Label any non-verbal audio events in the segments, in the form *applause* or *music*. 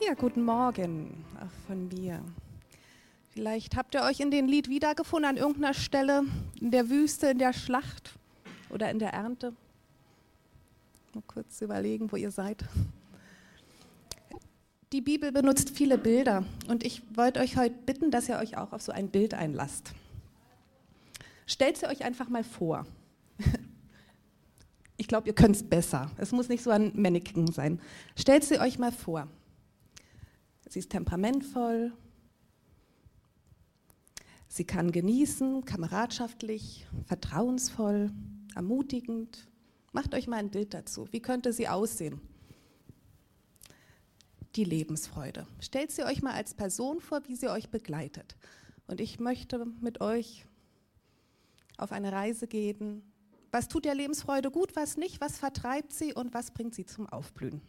Ja, guten Morgen auch von mir. Vielleicht habt ihr euch in dem Lied wiedergefunden an irgendeiner Stelle in der Wüste, in der Schlacht oder in der Ernte. Mal kurz überlegen, wo ihr seid. Die Bibel benutzt viele Bilder und ich wollte euch heute bitten, dass ihr euch auch auf so ein Bild einlasst. Stellt sie euch einfach mal vor. Ich glaube, ihr könnt es besser. Es muss nicht so ein Mannequin sein. Stellt sie euch mal vor. Sie ist temperamentvoll. Sie kann genießen, kameradschaftlich, vertrauensvoll, ermutigend. Macht euch mal ein Bild dazu. Wie könnte sie aussehen? Die Lebensfreude. Stellt sie euch mal als Person vor, wie sie euch begleitet. Und ich möchte mit euch auf eine Reise gehen. Was tut der Lebensfreude gut, was nicht, was vertreibt sie und was bringt sie zum Aufblühen?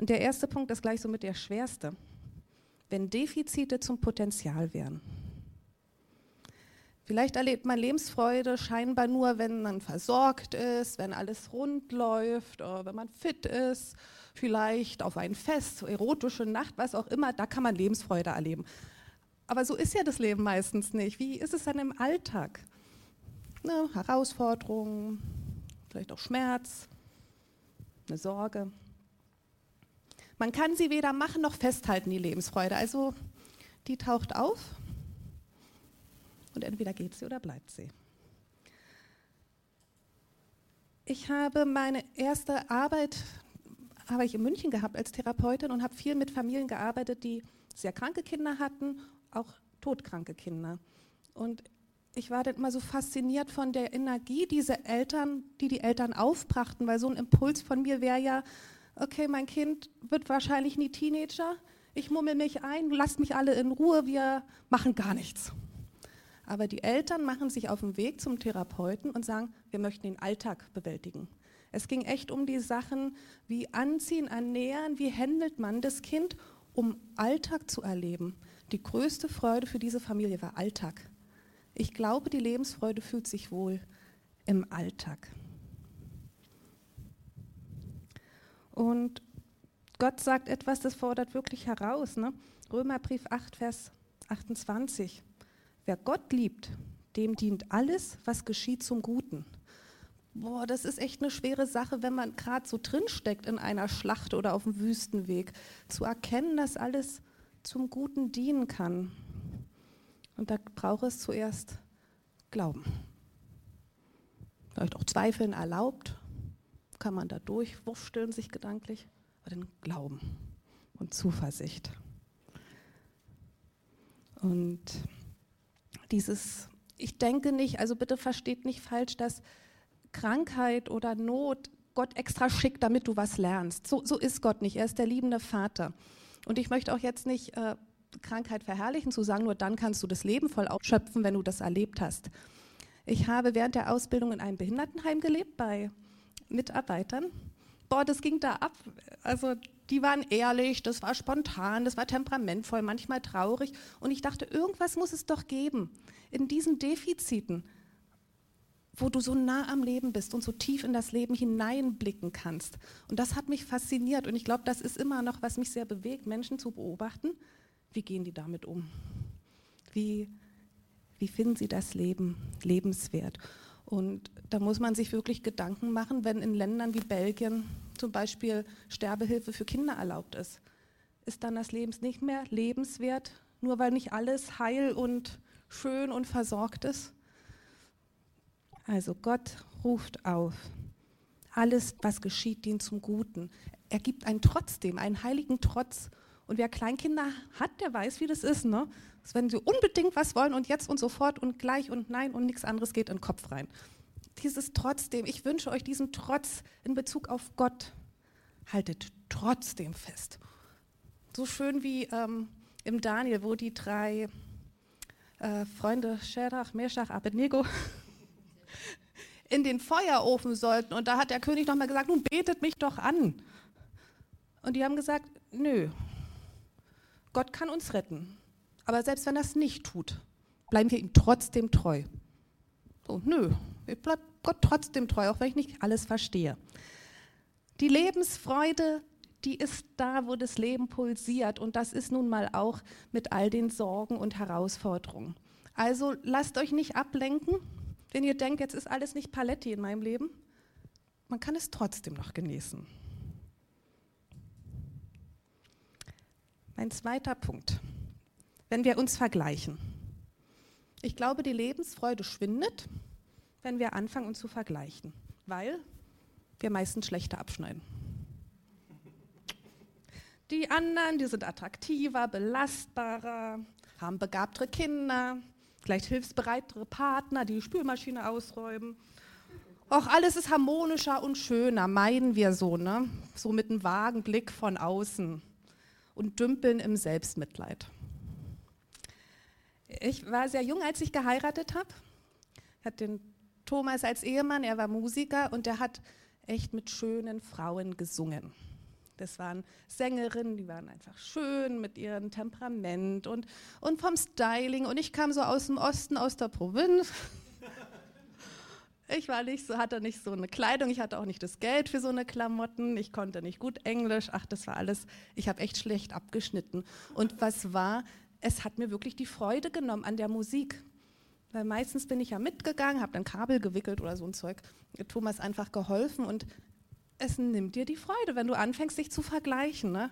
Und der erste Punkt ist gleich somit der schwerste. Wenn Defizite zum Potenzial werden. Vielleicht erlebt man Lebensfreude scheinbar nur, wenn man versorgt ist, wenn alles rund läuft, wenn man fit ist, vielleicht auf ein Fest, erotische Nacht, was auch immer, da kann man Lebensfreude erleben. Aber so ist ja das Leben meistens nicht. Wie ist es dann im Alltag? Ne, Herausforderungen, vielleicht auch Schmerz, eine Sorge. Man kann sie weder machen noch festhalten, die Lebensfreude. Also die taucht auf und entweder geht sie oder bleibt sie. Ich habe meine erste Arbeit habe ich in München gehabt als Therapeutin und habe viel mit Familien gearbeitet, die sehr kranke Kinder hatten, auch todkranke Kinder. Und ich war dann immer so fasziniert von der Energie dieser Eltern, die die Eltern aufbrachten, weil so ein Impuls von mir wäre ja, okay, mein Kind wird wahrscheinlich nie Teenager, ich mummel mich ein, lasst mich alle in Ruhe, wir machen gar nichts. Aber die Eltern machen sich auf den Weg zum Therapeuten und sagen, wir möchten den Alltag bewältigen. Es ging echt um die Sachen wie Anziehen, Ernähren, wie handelt man das Kind, um Alltag zu erleben. Die größte Freude für diese Familie war Alltag. Ich glaube, die Lebensfreude fühlt sich wohl im Alltag. Und Gott sagt etwas, das fordert wirklich heraus. Ne? Römerbrief 8, Vers 28. Wer Gott liebt, dem dient alles, was geschieht zum Guten. Boah, das ist echt eine schwere Sache, wenn man gerade so drinsteckt in einer Schlacht oder auf dem Wüstenweg, zu erkennen, dass alles zum Guten dienen kann. Und da braucht es zuerst Glauben. Vielleicht auch Zweifeln erlaubt, kann man da durchwursteln, sich gedanklich, aber den Glauben und Zuversicht. Und dieses, ich denke nicht, also bitte versteht nicht falsch, dass Krankheit oder Not Gott extra schickt, damit du was lernst. So, so ist Gott nicht. Er ist der liebende Vater. Und ich möchte auch jetzt nicht äh, Krankheit verherrlichen, zu sagen, nur dann kannst du das Leben voll ausschöpfen, wenn du das erlebt hast. Ich habe während der Ausbildung in einem Behindertenheim gelebt bei Mitarbeitern. Boah, das ging da ab. Also die waren ehrlich, das war spontan, das war temperamentvoll, manchmal traurig. Und ich dachte, irgendwas muss es doch geben in diesen Defiziten, wo du so nah am Leben bist und so tief in das Leben hineinblicken kannst. Und das hat mich fasziniert. Und ich glaube, das ist immer noch, was mich sehr bewegt, Menschen zu beobachten. Wie gehen die damit um? Wie, wie finden sie das Leben lebenswert? Und da muss man sich wirklich Gedanken machen, wenn in Ländern wie Belgien zum Beispiel Sterbehilfe für Kinder erlaubt ist. Ist dann das Leben nicht mehr lebenswert, nur weil nicht alles heil und schön und versorgt ist? Also Gott ruft auf. Alles, was geschieht, dient zum Guten. Er gibt einen trotzdem, einen heiligen Trotz. Und wer Kleinkinder hat, der weiß, wie das ist. Ne? dass wenn sie unbedingt was wollen und jetzt und sofort und gleich und nein und nichts anderes geht in den Kopf rein. Dieses trotzdem, ich wünsche euch diesen Trotz in Bezug auf Gott. Haltet trotzdem fest. So schön wie ähm, im Daniel, wo die drei äh, Freunde Scherach, Meshach, Abednego *laughs* in den Feuerofen sollten. Und da hat der König nochmal gesagt, nun betet mich doch an. Und die haben gesagt, nö, Gott kann uns retten. Aber selbst wenn er es nicht tut, bleiben wir ihm trotzdem treu. So, nö, ich bleibe Gott trotzdem treu, auch wenn ich nicht alles verstehe. Die Lebensfreude die ist da, wo das Leben pulsiert. Und das ist nun mal auch mit all den Sorgen und Herausforderungen. Also lasst euch nicht ablenken, wenn ihr denkt, jetzt ist alles nicht Paletti in meinem Leben. Man kann es trotzdem noch genießen. Mein zweiter Punkt, wenn wir uns vergleichen. Ich glaube, die Lebensfreude schwindet, wenn wir anfangen, uns zu vergleichen, weil wir meistens schlechter abschneiden. Die anderen, die sind attraktiver, belastbarer, haben begabtere Kinder, vielleicht hilfsbereitere Partner, die die Spülmaschine ausräumen. Auch alles ist harmonischer und schöner, meinen wir so, ne? So mit einem vagen Blick von außen und dümpeln im Selbstmitleid. Ich war sehr jung, als ich geheiratet habe. Ich hatte den Thomas als Ehemann, er war Musiker und der hat echt mit schönen Frauen gesungen. Das waren Sängerinnen, die waren einfach schön mit ihrem Temperament und, und vom Styling. Und ich kam so aus dem Osten, aus der Provinz. Ich war nicht so, hatte nicht so eine Kleidung, ich hatte auch nicht das Geld für so eine Klamotten, ich konnte nicht gut Englisch. Ach, das war alles, ich habe echt schlecht abgeschnitten. Und was war, es hat mir wirklich die Freude genommen an der Musik. Weil meistens bin ich ja mitgegangen, habe dann Kabel gewickelt oder so ein Zeug. Thomas einfach geholfen und es nimmt dir die Freude, wenn du anfängst, dich zu vergleichen. Ne?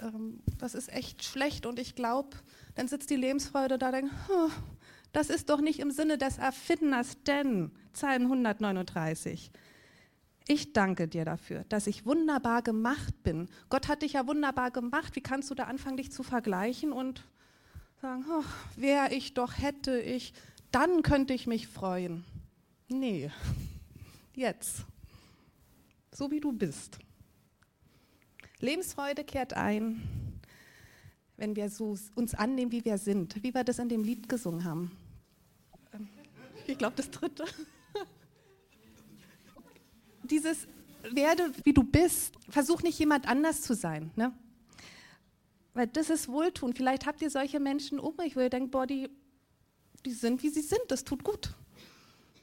Ähm, das ist echt schlecht und ich glaube, dann sitzt die Lebensfreude da und denkt, das ist doch nicht im Sinne des Erfinders, denn Psalm 139. Ich danke dir dafür, dass ich wunderbar gemacht bin. Gott hat dich ja wunderbar gemacht. Wie kannst du da anfangen, dich zu vergleichen und sagen, oh, wer ich doch hätte ich, dann könnte ich mich freuen. Nee, jetzt so wie du bist. Lebensfreude kehrt ein, wenn wir so uns annehmen, wie wir sind, wie wir das in dem Lied gesungen haben. Ich glaube, das dritte. *laughs* Dieses werde, wie du bist, versuch nicht jemand anders zu sein. Ne? Weil das ist Wohltun. Vielleicht habt ihr solche Menschen um euch, wo ihr denkt, boah, die, die sind, wie sie sind, das tut gut.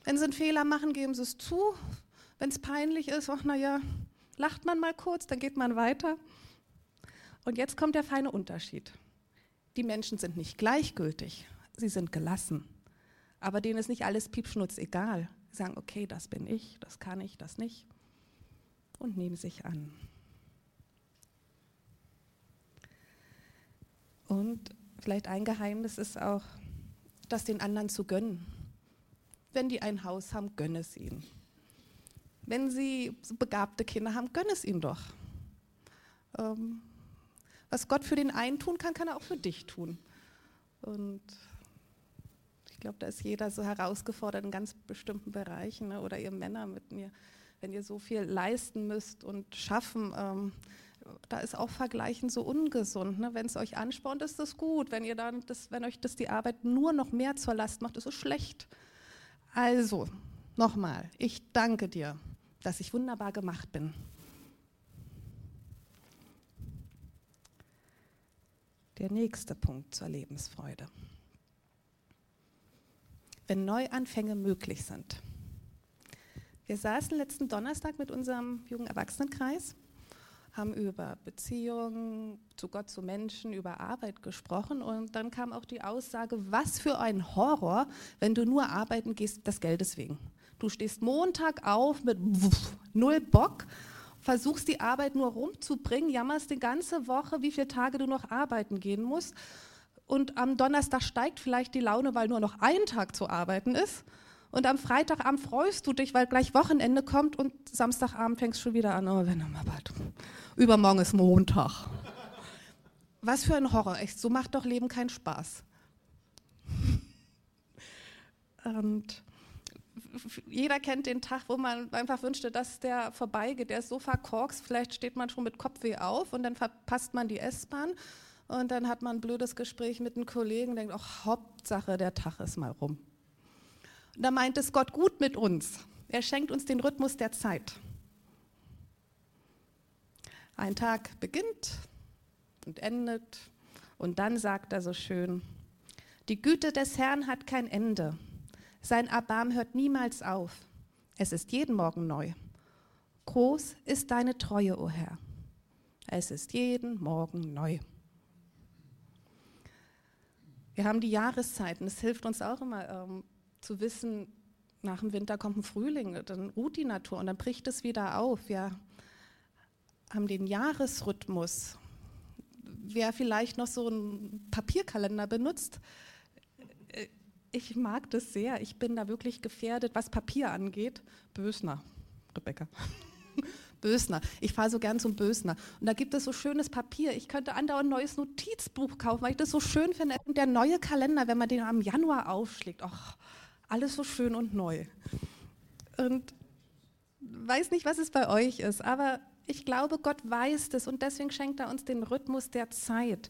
Wenn sie einen Fehler machen, geben sie es zu, wenn es peinlich ist, ach naja, lacht man mal kurz, dann geht man weiter. Und jetzt kommt der feine Unterschied. Die Menschen sind nicht gleichgültig, sie sind gelassen. Aber denen ist nicht alles Piepschnutz egal. Sie sagen, okay, das bin ich, das kann ich, das nicht. Und nehmen sich an. Und vielleicht ein Geheimnis ist auch, das den anderen zu gönnen. Wenn die ein Haus haben, gönne es ihnen. Wenn Sie begabte Kinder haben, gönn es ihnen doch. Ähm, was Gott für den einen tun kann, kann er auch für dich tun. Und glaube, da ist jeder so herausgefordert in ganz bestimmten Bereichen. Ne? Oder ihr Männer mit mir, wenn ihr so viel leisten müsst und schaffen, ähm, da ist auch Vergleichen so ungesund. Ne? Wenn es euch anspornt, ist das gut. Wenn ihr dann, das, wenn euch das die Arbeit nur noch mehr zur Last macht, ist es schlecht. Also, nochmal, ich danke dir dass ich wunderbar gemacht bin. Der nächste Punkt zur Lebensfreude. Wenn Neuanfänge möglich sind. Wir saßen letzten Donnerstag mit unserem jungen Erwachsenenkreis, haben über Beziehungen zu Gott, zu Menschen, über Arbeit gesprochen und dann kam auch die Aussage, was für ein Horror, wenn du nur arbeiten gehst, des Geldes wegen. Du stehst Montag auf mit null Bock, versuchst die Arbeit nur rumzubringen, jammerst die ganze Woche, wie viele Tage du noch arbeiten gehen musst. Und am Donnerstag steigt vielleicht die Laune, weil nur noch ein Tag zu arbeiten ist. Und am Freitagabend freust du dich, weil gleich Wochenende kommt und Samstagabend fängst du schon wieder an. Oh, wenn mal bald. Übermorgen ist Montag. Was für ein Horror, echt. So macht doch Leben keinen Spaß. *laughs* Und jeder kennt den Tag, wo man einfach wünschte, dass der vorbeigeht. Der ist so verkorkst, vielleicht steht man schon mit Kopfweh auf und dann verpasst man die S-Bahn und dann hat man ein blödes Gespräch mit einem Kollegen denkt, ach, Hauptsache, der Tag ist mal rum. Und da meint es Gott gut mit uns. Er schenkt uns den Rhythmus der Zeit. Ein Tag beginnt und endet und dann sagt er so schön, die Güte des Herrn hat kein Ende sein Erbarm hört niemals auf. Es ist jeden Morgen neu. Groß ist deine Treue, o oh Herr. Es ist jeden Morgen neu. Wir haben die Jahreszeiten. Es hilft uns auch immer ähm, zu wissen, nach dem Winter kommt ein Frühling, dann ruht die Natur und dann bricht es wieder auf. Wir haben den Jahresrhythmus. Wer vielleicht noch so einen Papierkalender benutzt, äh, ich mag das sehr. Ich bin da wirklich gefährdet, was Papier angeht. Bösner, Rebecca. *laughs* Bösner. Ich fahre so gern zum Bösner. Und da gibt es so schönes Papier. Ich könnte andauernd ein neues Notizbuch kaufen, weil ich das so schön finde. Und der neue Kalender, wenn man den am Januar aufschlägt, ach, alles so schön und neu. Und weiß nicht, was es bei euch ist, aber ich glaube, Gott weiß das und deswegen schenkt er uns den Rhythmus der Zeit.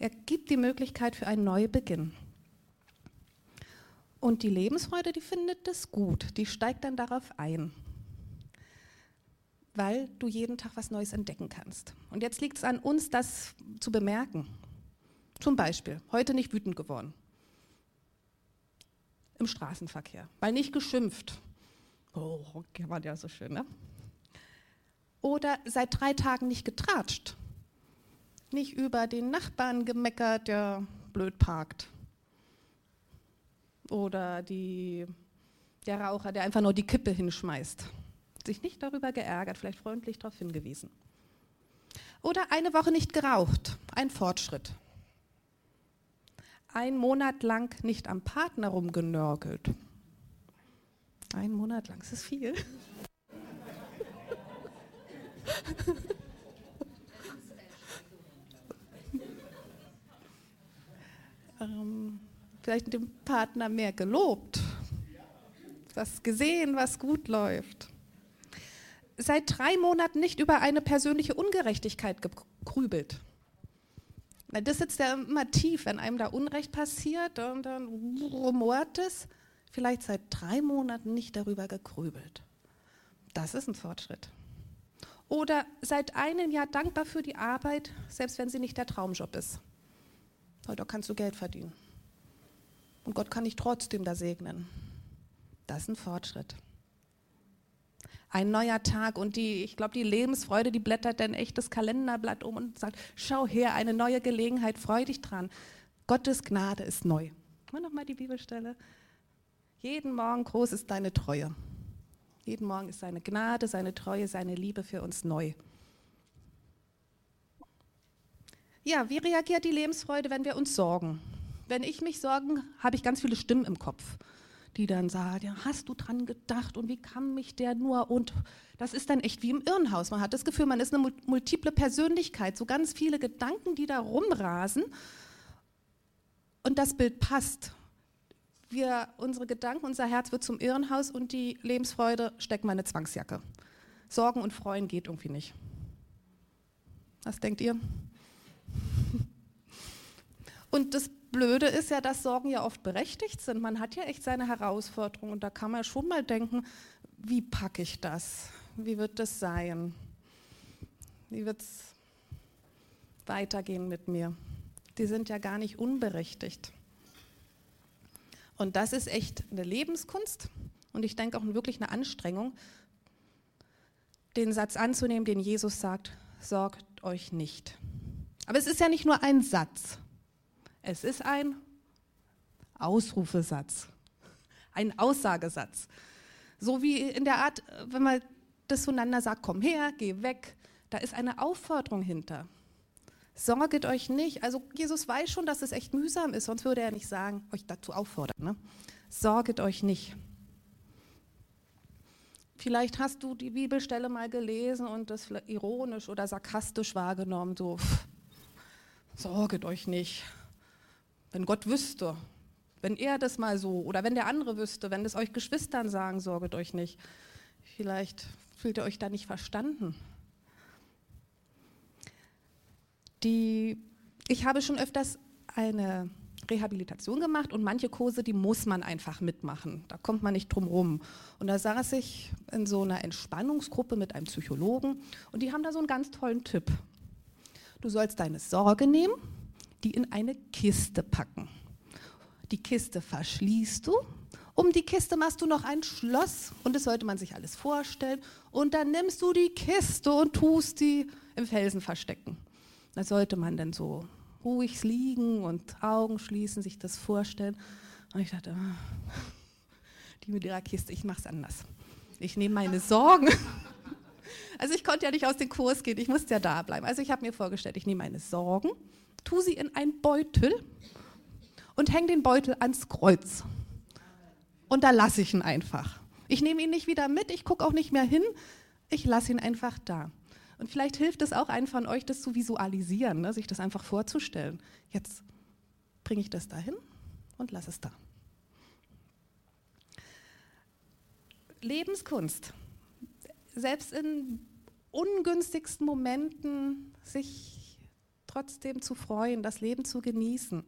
Er gibt die Möglichkeit für einen Neubeginn. Und die Lebensfreude, die findet das gut, die steigt dann darauf ein, weil du jeden Tag was Neues entdecken kannst. Und jetzt liegt es an uns, das zu bemerken. Zum Beispiel, heute nicht wütend geworden im Straßenverkehr, weil nicht geschimpft. Oh, war ja so schön, ne? Oder seit drei Tagen nicht getratscht. Nicht über den Nachbarn gemeckert, der blöd parkt. Oder die, der Raucher, der einfach nur die Kippe hinschmeißt. Sich nicht darüber geärgert, vielleicht freundlich darauf hingewiesen. Oder eine Woche nicht geraucht, ein Fortschritt ein Monat lang nicht am Partner rumgenörgelt. Ein Monat lang, das ist viel. *laughs* ähm, vielleicht dem Partner mehr gelobt, was gesehen, was gut läuft. Seit drei Monaten nicht über eine persönliche Ungerechtigkeit gegrübelt. Das sitzt ja immer tief, wenn einem da Unrecht passiert und dann rumort es. Vielleicht seit drei Monaten nicht darüber gegrübelt. Das ist ein Fortschritt. Oder seit einem Jahr dankbar für die Arbeit, selbst wenn sie nicht der Traumjob ist. da kannst du Geld verdienen. Und Gott kann dich trotzdem da segnen. Das ist ein Fortschritt ein neuer Tag und die, ich glaube, die Lebensfreude, die blättert dann echt das Kalenderblatt um und sagt, schau her, eine neue Gelegenheit, freu dich dran. Gottes Gnade ist neu. Mal nochmal die Bibelstelle. Jeden Morgen groß ist deine Treue. Jeden Morgen ist seine Gnade, seine Treue, seine Liebe für uns neu. Ja, wie reagiert die Lebensfreude, wenn wir uns sorgen? Wenn ich mich sorgen, habe ich ganz viele Stimmen im Kopf die dann sagt, ja, hast du dran gedacht und wie kann mich der nur und das ist dann echt wie im Irrenhaus. Man hat das Gefühl, man ist eine multiple Persönlichkeit, so ganz viele Gedanken, die da rumrasen und das Bild passt. Wir, unsere Gedanken, unser Herz wird zum Irrenhaus und die Lebensfreude steckt meine Zwangsjacke. Sorgen und Freuen geht irgendwie nicht. Was denkt ihr? *laughs* Und das Blöde ist ja, dass Sorgen ja oft berechtigt sind. Man hat ja echt seine Herausforderungen und da kann man schon mal denken, wie packe ich das? Wie wird das sein? Wie wird es weitergehen mit mir? Die sind ja gar nicht unberechtigt. Und das ist echt eine Lebenskunst und ich denke auch wirklich eine Anstrengung, den Satz anzunehmen, den Jesus sagt, sorgt euch nicht. Aber es ist ja nicht nur ein Satz, es ist ein Ausrufesatz, ein Aussagesatz. So wie in der Art, wenn man das zueinander sagt, komm her, geh weg, da ist eine Aufforderung hinter. Sorget euch nicht. Also Jesus weiß schon, dass es echt mühsam ist, sonst würde er nicht sagen, euch dazu auffordern. Ne? Sorget euch nicht. Vielleicht hast du die Bibelstelle mal gelesen und das ironisch oder sarkastisch wahrgenommen, so, pff, sorget euch nicht. Wenn Gott wüsste, wenn er das mal so oder wenn der andere wüsste, wenn das euch Geschwistern sagen, sorget euch nicht. Vielleicht fühlt ihr euch da nicht verstanden. Die, ich habe schon öfters eine Rehabilitation gemacht und manche Kurse, die muss man einfach mitmachen. Da kommt man nicht drum rum. Und da saß ich in so einer Entspannungsgruppe mit einem Psychologen und die haben da so einen ganz tollen Tipp. Du sollst deine Sorge nehmen die in eine Kiste packen. Die Kiste verschließt du Um die Kiste machst du noch ein Schloss und das sollte man sich alles vorstellen. Und dann nimmst du die Kiste und tust die im Felsen verstecken. Da sollte man dann so ruhig liegen und Augen schließen, sich das vorstellen. Und ich dachte, ah, die mit ihrer Kiste, ich mache es anders. Ich nehme meine Sorgen. *laughs* Also ich konnte ja nicht aus dem Kurs gehen, ich musste ja da bleiben. Also ich habe mir vorgestellt, ich nehme meine Sorgen, tue sie in einen Beutel und hänge den Beutel ans Kreuz. Und da lasse ich ihn einfach. Ich nehme ihn nicht wieder mit, ich gucke auch nicht mehr hin, ich lasse ihn einfach da. Und vielleicht hilft es auch einem von euch, das zu visualisieren, ne? sich das einfach vorzustellen. Jetzt bringe ich das dahin und lasse es da. Lebenskunst. Selbst in ungünstigsten Momenten sich trotzdem zu freuen, das Leben zu genießen.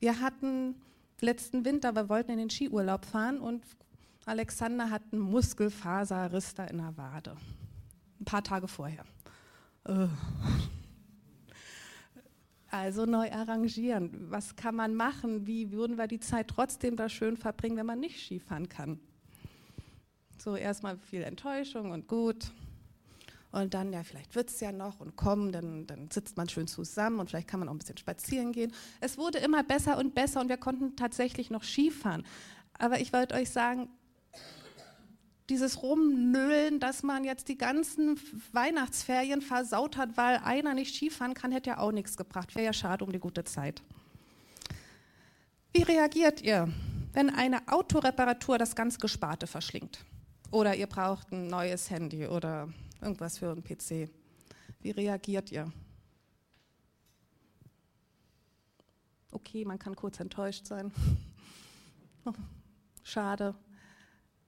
Wir hatten letzten Winter, wir wollten in den Skiurlaub fahren und Alexander hat einen Muskelfaserriss da in der Wade. Ein paar Tage vorher. Äh. Also neu arrangieren. Was kann man machen? Wie würden wir die Zeit trotzdem da schön verbringen, wenn man nicht Skifahren kann? So erstmal viel Enttäuschung und gut. Und dann, ja, vielleicht wird es ja noch und kommen, dann, dann sitzt man schön zusammen und vielleicht kann man auch ein bisschen spazieren gehen. Es wurde immer besser und besser und wir konnten tatsächlich noch Skifahren. Aber ich wollte euch sagen, dieses Rumnölen, dass man jetzt die ganzen Weihnachtsferien versaut hat, weil einer nicht Skifahren kann, hätte ja auch nichts gebracht. Wäre ja schade um die gute Zeit. Wie reagiert ihr, wenn eine Autoreparatur das ganz Gesparte verschlingt? Oder ihr braucht ein neues Handy oder irgendwas für einen PC. Wie reagiert ihr? Okay, man kann kurz enttäuscht sein. *laughs* Oh, schade.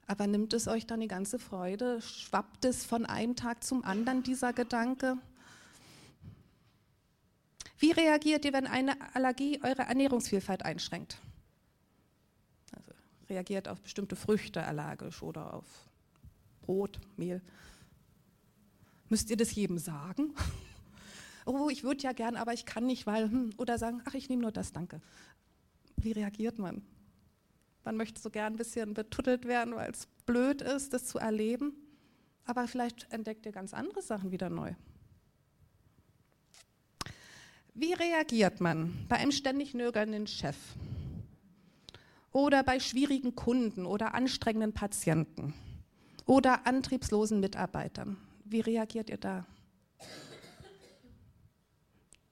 Aber nimmt es euch dann die ganze Freude? Schwappt es von einem Tag zum anderen, dieser Gedanke? Wie reagiert ihr, wenn eine Allergie eure Ernährungsvielfalt einschränkt? Also reagiert auf bestimmte Früchte allergisch oder auf Brot, Mehl. Müsst ihr das jedem sagen? *laughs* oh, ich würde ja gern, aber ich kann nicht, weil, hm, oder sagen, ach, ich nehme nur das, danke. Wie reagiert man? Man möchte so gern ein bisschen betuttelt werden, weil es blöd ist, das zu erleben. Aber vielleicht entdeckt ihr ganz andere Sachen wieder neu. Wie reagiert man bei einem ständig nörgelnden Chef? Oder bei schwierigen Kunden oder anstrengenden Patienten? Oder antriebslosen Mitarbeitern? Wie reagiert ihr da?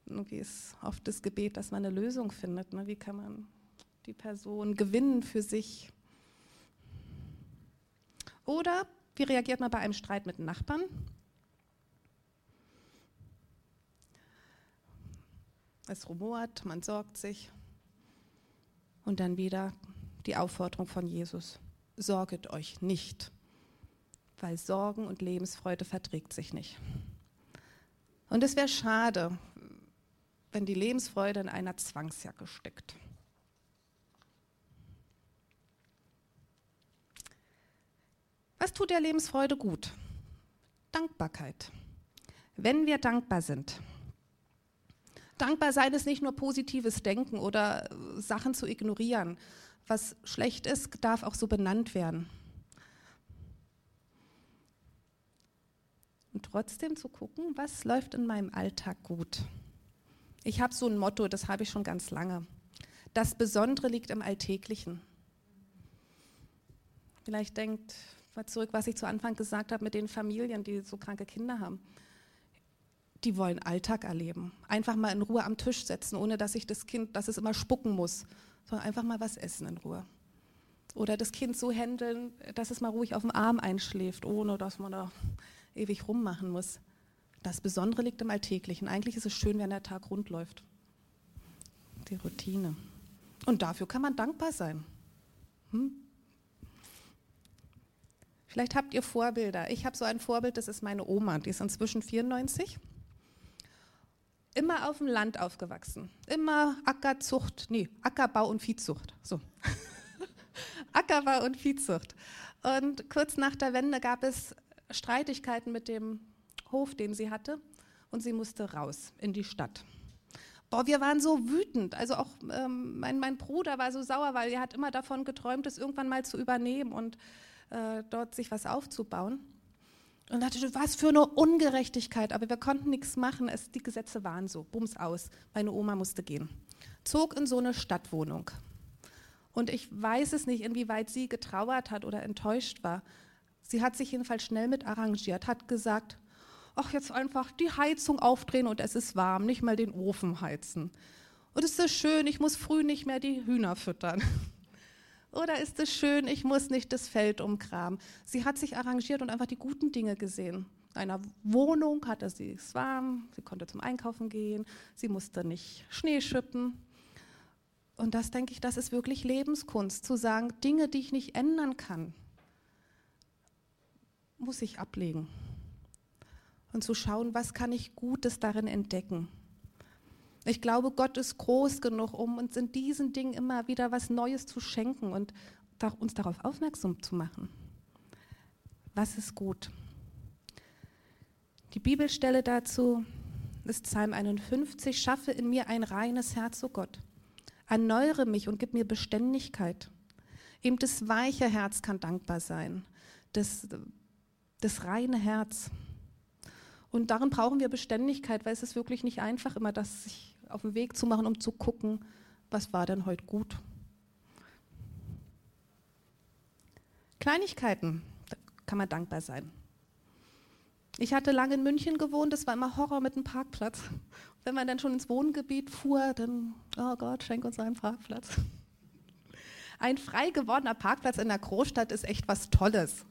Wie ist oft das Gebet, dass man eine Lösung findet? Ne? Wie kann man die Person gewinnen für sich? Oder wie reagiert man bei einem Streit mit Nachbarn? Es rumort, man sorgt sich. Und dann wieder die Aufforderung von Jesus. Sorget euch nicht weil Sorgen und Lebensfreude verträgt sich nicht. Und es wäre schade, wenn die Lebensfreude in einer Zwangsjacke steckt. Was tut der Lebensfreude gut? Dankbarkeit. Wenn wir dankbar sind. Dankbar sein ist nicht nur positives Denken oder Sachen zu ignorieren. Was schlecht ist, darf auch so benannt werden. Und trotzdem zu gucken, was läuft in meinem Alltag gut. Ich habe so ein Motto, das habe ich schon ganz lange. Das Besondere liegt im Alltäglichen. Vielleicht denkt mal zurück, was ich zu Anfang gesagt habe mit den Familien, die so kranke Kinder haben. Die wollen Alltag erleben. Einfach mal in Ruhe am Tisch setzen, ohne dass sich das Kind, dass es immer spucken muss, sondern einfach mal was essen in Ruhe. Oder das Kind so handeln, dass es mal ruhig auf dem Arm einschläft, ohne dass man da ewig rummachen muss. Das Besondere liegt im Alltäglichen. Eigentlich ist es schön, wenn der Tag rund läuft. Die Routine. Und dafür kann man dankbar sein. Hm? Vielleicht habt ihr Vorbilder. Ich habe so ein Vorbild, das ist meine Oma, die ist inzwischen 94. Immer auf dem Land aufgewachsen. Immer Ackerzucht, nee, Ackerbau und Viehzucht. So. *laughs* Ackerbau und Viehzucht. Und kurz nach der Wende gab es Streitigkeiten mit dem Hof, den sie hatte, und sie musste raus in die Stadt. Boah, wir waren so wütend. Also auch ähm, mein, mein Bruder war so sauer, weil er hat immer davon geträumt, es irgendwann mal zu übernehmen und äh, dort sich was aufzubauen. Und dachte, was für eine Ungerechtigkeit. Aber wir konnten nichts machen. Es, die Gesetze waren so. Bums aus. Meine Oma musste gehen. Zog in so eine Stadtwohnung. Und ich weiß es nicht, inwieweit sie getrauert hat oder enttäuscht war. Sie hat sich jedenfalls schnell mit arrangiert, hat gesagt, ach, jetzt einfach die Heizung aufdrehen und es ist warm, nicht mal den Ofen heizen. Und ist es schön, ich muss früh nicht mehr die Hühner füttern. *laughs* Oder ist es schön, ich muss nicht das Feld umgraben. Sie hat sich arrangiert und einfach die guten Dinge gesehen. In einer Wohnung hatte sie es warm, sie konnte zum Einkaufen gehen, sie musste nicht Schnee schippen. Und das denke ich, das ist wirklich Lebenskunst, zu sagen, Dinge, die ich nicht ändern kann, muss ich ablegen und zu schauen, was kann ich Gutes darin entdecken. Ich glaube, Gott ist groß genug, um uns in diesen Dingen immer wieder was Neues zu schenken und uns darauf aufmerksam zu machen. Was ist gut? Die Bibelstelle dazu ist Psalm 51, schaffe in mir ein reines Herz, o oh Gott. Erneuere mich und gib mir Beständigkeit. Eben das weiche Herz kann dankbar sein. Das, das reine Herz. Und darin brauchen wir Beständigkeit, weil es ist wirklich nicht einfach, immer das sich auf den Weg zu machen, um zu gucken, was war denn heute gut. Kleinigkeiten, da kann man dankbar sein. Ich hatte lange in München gewohnt, das war immer Horror mit dem Parkplatz. Wenn man dann schon ins Wohngebiet fuhr, dann, oh Gott, schenk uns einen Parkplatz. Ein frei gewordener Parkplatz in der Großstadt ist echt was Tolles.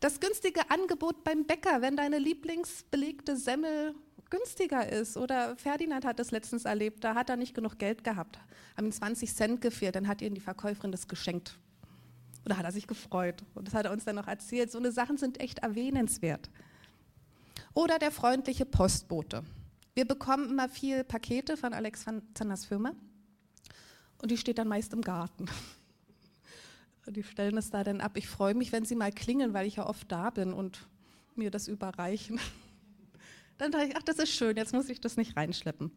Das günstige Angebot beim Bäcker, wenn deine lieblingsbelegte Semmel günstiger ist. Oder Ferdinand hat das letztens erlebt, da hat er nicht genug Geld gehabt, haben ihm 20 Cent gefehlt, dann hat ihm die Verkäuferin das geschenkt. Oder hat er sich gefreut. Und das hat er uns dann noch erzählt. So eine Sachen sind echt erwähnenswert. Oder der freundliche Postbote. Wir bekommen immer viel Pakete von Alexanders Firma und die steht dann meist im Garten. *laughs* Die stellen es da dann ab. Ich freue mich, wenn sie mal klingeln, weil ich ja oft da bin und mir das überreichen. *laughs* Dann dachte ich, ach, das ist schön, jetzt muss ich das nicht reinschleppen.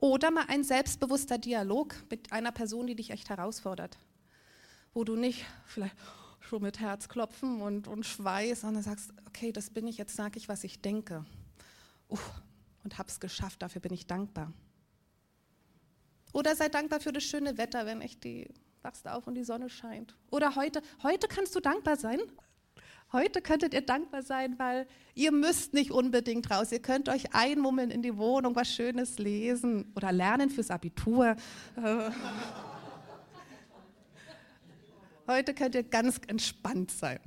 Oder mal ein selbstbewusster Dialog mit einer Person, die dich echt herausfordert. Wo du nicht vielleicht schon mit Herzklopfen und, und Schweiß, sondern sagst, okay, das bin ich, jetzt sage ich, was ich denke. Uff, und hab's geschafft, dafür bin ich dankbar. Oder sei dankbar für das schöne Wetter, wenn echt die wachst auf und die Sonne scheint. Oder heute, heute kannst du dankbar sein. Heute könntet ihr dankbar sein, weil ihr müsst nicht unbedingt raus. Ihr könnt euch einmummeln in die Wohnung, was Schönes lesen oder lernen fürs Abitur. *laughs* Heute könnt ihr ganz entspannt sein.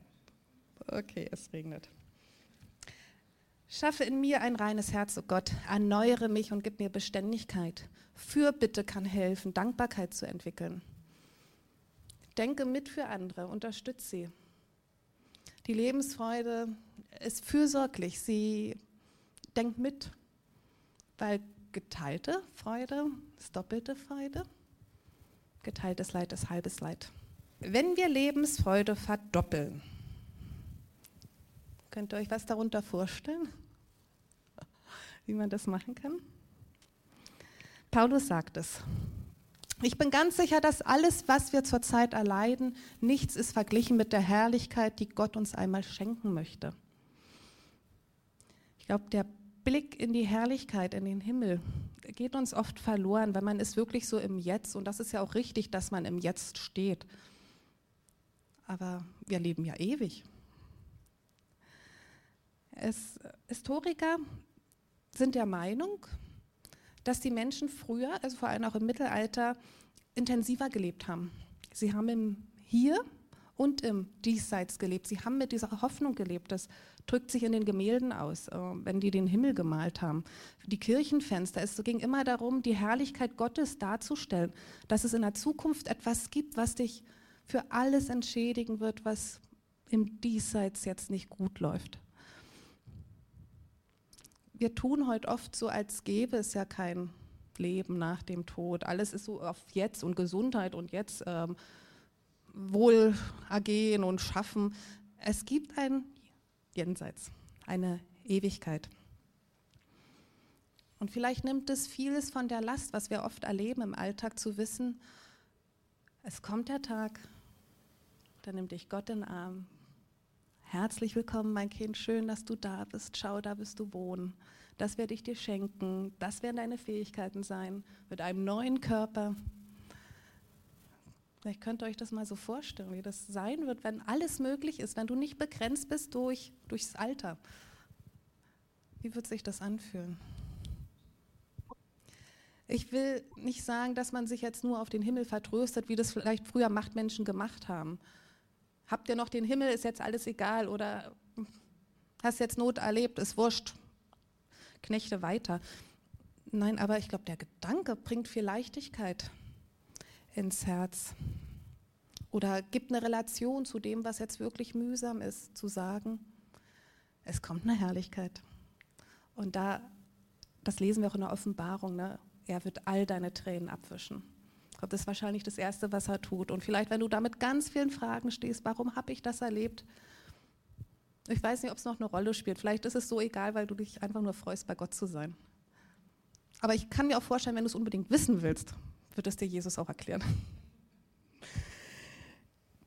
Okay, es regnet. Schaffe in mir ein reines Herz, oh Gott. Erneuere mich und gib mir Beständigkeit. Fürbitte kann helfen, Dankbarkeit zu entwickeln. Denke mit für andere, unterstütze sie. Die Lebensfreude ist fürsorglich, sie denkt mit, weil geteilte Freude ist doppelte Freude, geteiltes Leid ist halbes Leid. Wenn wir Lebensfreude verdoppeln, könnt ihr euch was darunter vorstellen, *laughs* wie man das machen kann? Paulus sagt es. Ich bin ganz sicher, dass alles, was wir zurzeit erleiden, nichts ist verglichen mit der Herrlichkeit, die Gott uns einmal schenken möchte. Ich glaube, der Blick in die Herrlichkeit, in den Himmel, geht uns oft verloren, weil man ist wirklich so im Jetzt. Und das ist ja auch richtig, dass man im Jetzt steht. Aber wir leben ja ewig. Es, Historiker sind der Meinung, dass die Menschen früher, also vor allem auch im Mittelalter, intensiver gelebt haben. Sie haben im Hier und im Diesseits gelebt. Sie haben mit dieser Hoffnung gelebt. Das drückt sich in den Gemälden aus, äh, wenn die den Himmel gemalt haben. Die Kirchenfenster, es ging immer darum, die Herrlichkeit Gottes darzustellen, dass es in der Zukunft etwas gibt, was dich für alles entschädigen wird, was im Diesseits jetzt nicht gut läuft wir tun heute oft so, als gäbe es ja kein Leben nach dem Tod. Alles ist so auf jetzt und Gesundheit und jetzt ähm, Wohlergehen und Schaffen. Es gibt ein Jenseits, eine Ewigkeit. Und vielleicht nimmt es vieles von der Last, was wir oft erleben im Alltag, zu wissen, es kommt der Tag, da nimmt dich Gott in den Arm. Herzlich willkommen, mein Kind, schön, dass du da bist. Schau, da bist du wohnen. Das werde ich dir schenken. Das werden deine Fähigkeiten sein. Mit einem neuen Körper. Vielleicht könnt ihr euch das mal so vorstellen, wie das sein wird, wenn alles möglich ist, wenn du nicht begrenzt bist durch, durchs Alter. Wie wird sich das anfühlen? Ich will nicht sagen, dass man sich jetzt nur auf den Himmel vertröstet, wie das vielleicht früher Machtmenschen gemacht haben. Habt ihr noch den Himmel, ist jetzt alles egal oder hast jetzt Not erlebt, ist wurscht, Knechte weiter. Nein, aber ich glaube, der Gedanke bringt viel Leichtigkeit ins Herz oder gibt eine Relation zu dem, was jetzt wirklich mühsam ist, zu sagen, es kommt eine Herrlichkeit. Und da, das lesen wir auch in der Offenbarung, ne? er wird all deine Tränen abwischen. Das ist wahrscheinlich das Erste, was er tut. Und vielleicht, wenn du da mit ganz vielen Fragen stehst, warum habe ich das erlebt? Ich weiß nicht, ob es noch eine Rolle spielt. Vielleicht ist es so egal, weil du dich einfach nur freust, bei Gott zu sein. Aber ich kann mir auch vorstellen, wenn du es unbedingt wissen willst, wird es dir Jesus auch erklären.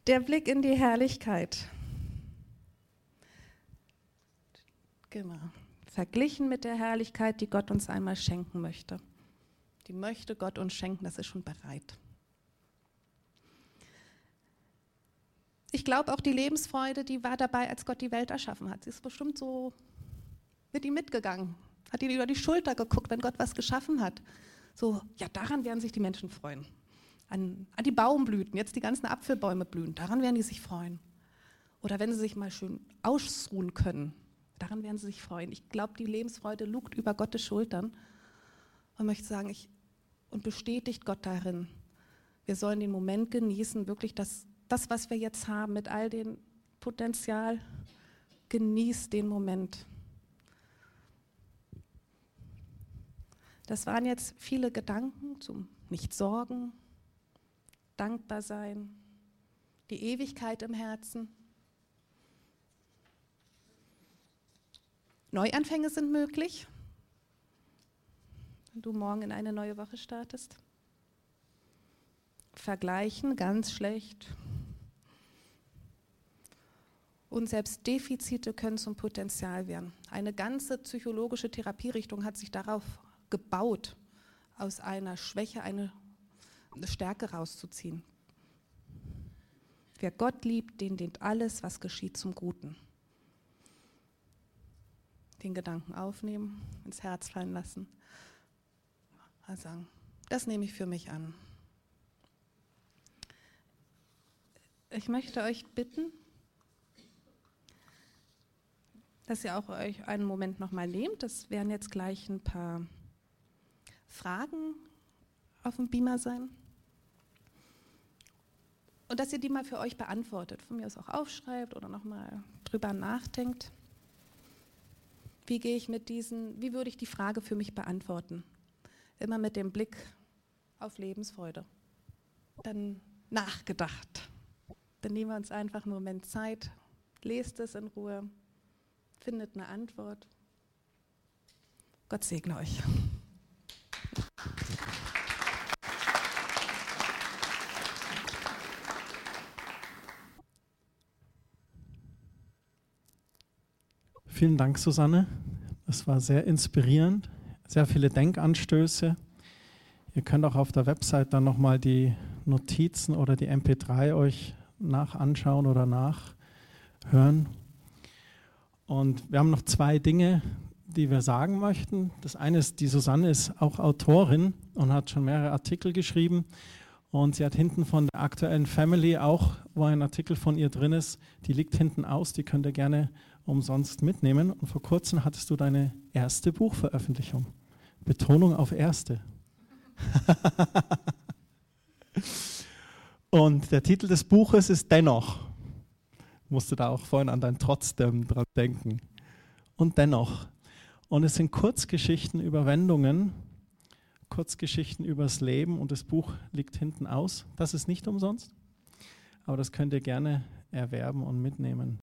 Der Blick in die Herrlichkeit. Genau. Verglichen mit der Herrlichkeit, die Gott uns einmal schenken möchte. Die möchte Gott uns schenken, das ist schon bereit. Ich glaube auch die Lebensfreude, die war dabei, als Gott die Welt erschaffen hat. Sie ist bestimmt so mit ihm mitgegangen, hat ihm über die Schulter geguckt, wenn Gott was geschaffen hat. So, ja, daran werden sich die Menschen freuen. An, an die Baumblüten, jetzt die ganzen Apfelbäume blühen, daran werden die sich freuen. Oder wenn sie sich mal schön ausruhen können, daran werden sie sich freuen. Ich glaube, die Lebensfreude lugt über Gottes Schultern und möchte sagen, ich, und bestätigt Gott darin. Wir sollen den Moment genießen, wirklich das, das, was wir jetzt haben, mit all dem Potenzial, genießt den Moment. Das waren jetzt viele Gedanken zum Nicht-Sorgen, dankbar sein, die Ewigkeit im Herzen. Neuanfänge sind möglich, du morgen in eine neue Woche startest. Vergleichen, ganz schlecht. Und selbst Defizite können zum Potenzial werden. Eine ganze psychologische Therapierichtung hat sich darauf gebaut, aus einer Schwäche eine Stärke rauszuziehen. Wer Gott liebt, den dient alles, was geschieht, zum Guten. Den Gedanken aufnehmen, ins Herz fallen lassen. Sagen, das nehme ich für mich an. Ich möchte euch bitten, dass ihr auch euch einen Moment nochmal nehmt. Das werden jetzt gleich ein paar Fragen auf dem Beamer sein. Und dass ihr die mal für euch beantwortet, von mir aus auch aufschreibt oder nochmal drüber nachdenkt. Wie gehe ich mit diesen, wie würde ich die Frage für mich beantworten? Immer mit dem Blick auf Lebensfreude. Dann nachgedacht. Dann nehmen wir uns einfach einen Moment Zeit, lest es in Ruhe, findet eine Antwort. Gott segne euch. Vielen Dank, Susanne. Das war sehr inspirierend, sehr viele Denkanstöße. Ihr könnt auch auf der Website dann nochmal die Notizen oder die MP3 euch nach anschauen oder nachhören. Und wir haben noch zwei Dinge, die wir sagen möchten. Das eine ist, die Susanne ist auch Autorin und hat schon mehrere Artikel geschrieben. Und sie hat hinten von der aktuellen Family auch, wo ein Artikel von ihr drin ist, die liegt hinten aus, die könnt ihr gerne umsonst mitnehmen. Und vor kurzem hattest du deine erste Buchveröffentlichung. Betonung auf erste. *laughs* und der Titel des Buches ist Dennoch. Musste da auch vorhin an dein Trotzdem dran denken. Und dennoch. Und es sind Kurzgeschichten über Wendungen, Kurzgeschichten übers Leben und das Buch liegt hinten aus. Das ist nicht umsonst, aber das könnt ihr gerne erwerben und mitnehmen.